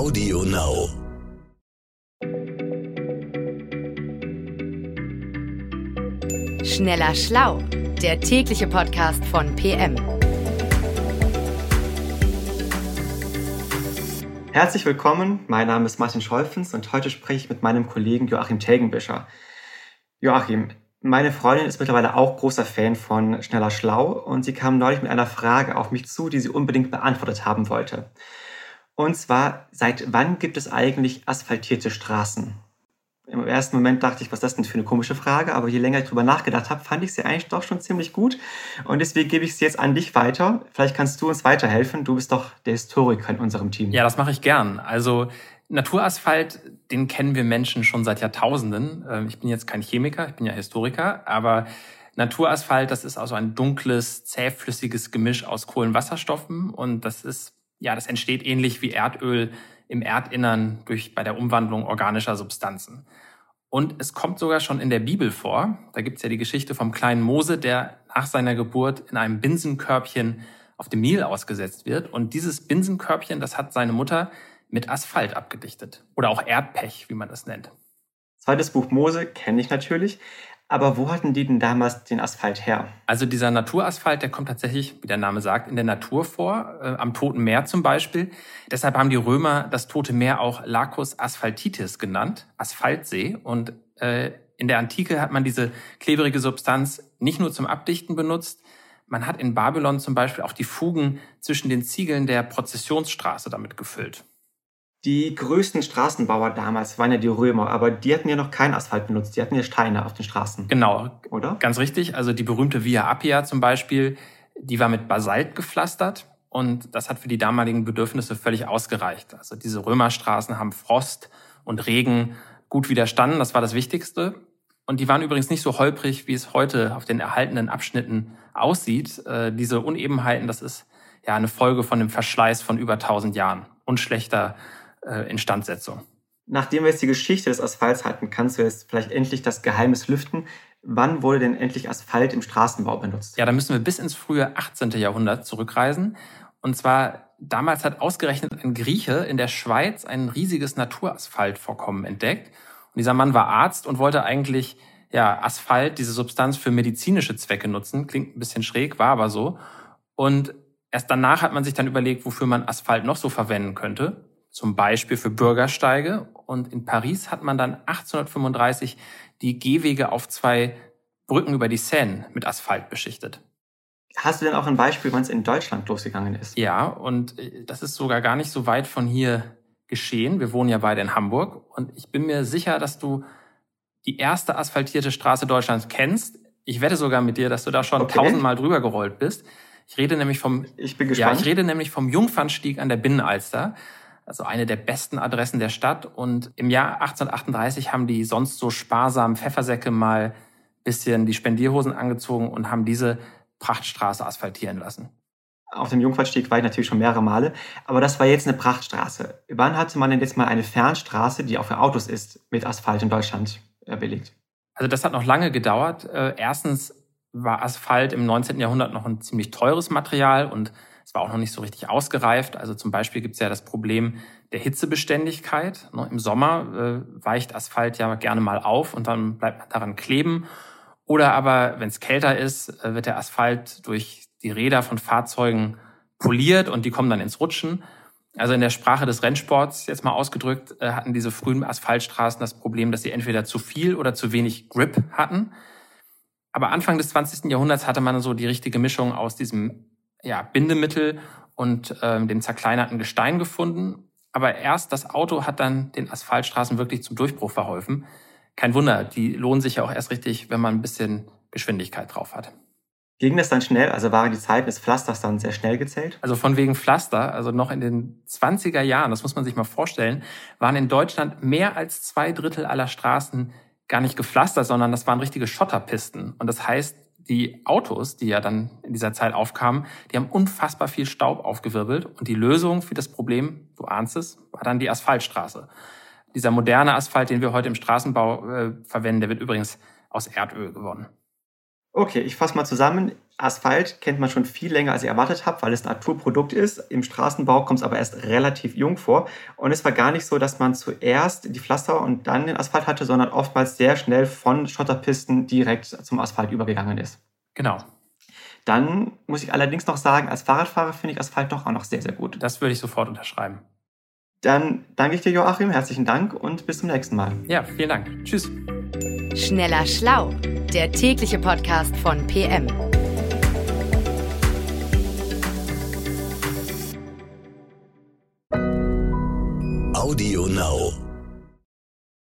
Audio Now. Schneller Schlau, der tägliche Podcast von PM. Herzlich willkommen, mein Name ist Martin Scholfens und heute spreche ich mit meinem Kollegen Joachim Telgenbischer. Joachim, meine Freundin ist mittlerweile auch großer Fan von Schneller Schlau und sie kam neulich mit einer Frage auf mich zu, die sie unbedingt beantwortet haben wollte. Und zwar, seit wann gibt es eigentlich asphaltierte Straßen? Im ersten Moment dachte ich, was ist das denn für eine komische Frage, aber je länger ich drüber nachgedacht habe, fand ich sie eigentlich doch schon ziemlich gut. Und deswegen gebe ich sie jetzt an dich weiter. Vielleicht kannst du uns weiterhelfen. Du bist doch der Historiker in unserem Team. Ja, das mache ich gern. Also Naturasphalt, den kennen wir Menschen schon seit Jahrtausenden. Ähm, ich bin jetzt kein Chemiker, ich bin ja Historiker, aber Naturasphalt, das ist also ein dunkles, zähflüssiges Gemisch aus Kohlenwasserstoffen und das ist, ja, das entsteht ähnlich wie Erdöl im Erdinnern durch, bei der Umwandlung organischer Substanzen. Und es kommt sogar schon in der Bibel vor. Da gibt's ja die Geschichte vom kleinen Mose, der nach seiner Geburt in einem Binsenkörbchen auf dem Nil ausgesetzt wird. Und dieses Binsenkörbchen, das hat seine Mutter mit Asphalt abgedichtet. Oder auch Erdpech, wie man das nennt. Zweites Buch Mose kenne ich natürlich. Aber wo hatten die denn damals den Asphalt her? Also dieser Naturasphalt, der kommt tatsächlich, wie der Name sagt, in der Natur vor, äh, am Toten Meer zum Beispiel. Deshalb haben die Römer das Tote Meer auch Lacus Asphaltitis genannt, Asphaltsee. Und äh, in der Antike hat man diese klebrige Substanz nicht nur zum Abdichten benutzt, man hat in Babylon zum Beispiel auch die Fugen zwischen den Ziegeln der Prozessionsstraße damit gefüllt. Die größten Straßenbauer damals waren ja die Römer, aber die hatten ja noch keinen Asphalt benutzt, die hatten ja Steine auf den Straßen. Genau, oder? Ganz richtig. Also die berühmte Via Appia zum Beispiel, die war mit Basalt gepflastert und das hat für die damaligen Bedürfnisse völlig ausgereicht. Also diese Römerstraßen haben Frost und Regen gut widerstanden, das war das Wichtigste. Und die waren übrigens nicht so holprig, wie es heute auf den erhaltenen Abschnitten aussieht. Äh, diese Unebenheiten, das ist ja eine Folge von dem Verschleiß von über 1000 Jahren und schlechter äh, Instandsetzung. Nachdem wir jetzt die Geschichte des Asphalts hatten, kannst du jetzt vielleicht endlich das Geheimnis lüften. Wann wurde denn endlich Asphalt im Straßenbau benutzt? Ja, da müssen wir bis ins frühe 18. Jahrhundert zurückreisen. Und zwar damals hat ausgerechnet ein Grieche in der Schweiz ein riesiges Naturasphaltvorkommen entdeckt. Und dieser Mann war Arzt und wollte eigentlich ja, Asphalt, diese Substanz für medizinische Zwecke nutzen. Klingt ein bisschen schräg, war aber so. Und erst danach hat man sich dann überlegt, wofür man Asphalt noch so verwenden könnte zum Beispiel für Bürgersteige. Und in Paris hat man dann 1835 die Gehwege auf zwei Brücken über die Seine mit Asphalt beschichtet. Hast du denn auch ein Beispiel, wann es in Deutschland losgegangen ist? Ja, und äh, das ist sogar gar nicht so weit von hier geschehen. Wir wohnen ja beide in Hamburg und ich bin mir sicher, dass du die erste asphaltierte Straße Deutschlands kennst. Ich wette sogar mit dir, dass du da schon okay. tausendmal drüber gerollt bist. Ich rede nämlich vom, ich bin gespannt. Ja, ich rede nämlich vom Jungfernstieg an der Binnenalster also eine der besten Adressen der Stadt. Und im Jahr 1838 haben die sonst so sparsamen Pfeffersäcke mal bisschen die Spendierhosen angezogen und haben diese Prachtstraße asphaltieren lassen. Auf dem Jungfernstieg war ich natürlich schon mehrere Male, aber das war jetzt eine Prachtstraße. Wann hatte man denn jetzt mal eine Fernstraße, die auch für Autos ist, mit Asphalt in Deutschland belegt? Also das hat noch lange gedauert. Äh, erstens war Asphalt im 19. Jahrhundert noch ein ziemlich teures Material und es war auch noch nicht so richtig ausgereift. Also zum Beispiel gibt es ja das Problem der Hitzebeständigkeit. Ne, Im Sommer äh, weicht Asphalt ja gerne mal auf und dann bleibt man daran kleben. Oder aber, wenn es kälter ist, äh, wird der Asphalt durch die Räder von Fahrzeugen poliert und die kommen dann ins Rutschen. Also in der Sprache des Rennsports jetzt mal ausgedrückt, äh, hatten diese frühen Asphaltstraßen das Problem, dass sie entweder zu viel oder zu wenig Grip hatten. Aber Anfang des 20. Jahrhunderts hatte man so die richtige Mischung aus diesem ja, Bindemittel und ähm, dem zerkleinerten Gestein gefunden. Aber erst das Auto hat dann den Asphaltstraßen wirklich zum Durchbruch verholfen. Kein Wunder, die lohnen sich ja auch erst richtig, wenn man ein bisschen Geschwindigkeit drauf hat. Ging das dann schnell? Also waren die Zeiten des Pflasters dann sehr schnell gezählt? Also von wegen Pflaster, also noch in den 20er Jahren, das muss man sich mal vorstellen, waren in Deutschland mehr als zwei Drittel aller Straßen gar nicht gepflastert, sondern das waren richtige Schotterpisten. Und das heißt, die Autos, die ja dann in dieser Zeit aufkamen, die haben unfassbar viel Staub aufgewirbelt. Und die Lösung für das Problem, du ahnst es, war dann die Asphaltstraße. Dieser moderne Asphalt, den wir heute im Straßenbau äh, verwenden, der wird übrigens aus Erdöl gewonnen. Okay, ich fasse mal zusammen. Asphalt kennt man schon viel länger, als ich erwartet habe, weil es ein Naturprodukt ist. Im Straßenbau kommt es aber erst relativ jung vor. Und es war gar nicht so, dass man zuerst die Pflaster und dann den Asphalt hatte, sondern oftmals sehr schnell von Schotterpisten direkt zum Asphalt übergegangen ist. Genau. Dann muss ich allerdings noch sagen, als Fahrradfahrer finde ich Asphalt doch auch noch sehr, sehr gut. Das würde ich sofort unterschreiben. Dann danke ich dir, Joachim. Herzlichen Dank und bis zum nächsten Mal. Ja, vielen Dank. Tschüss. Schneller Schlau, der tägliche Podcast von PM. Audio Now.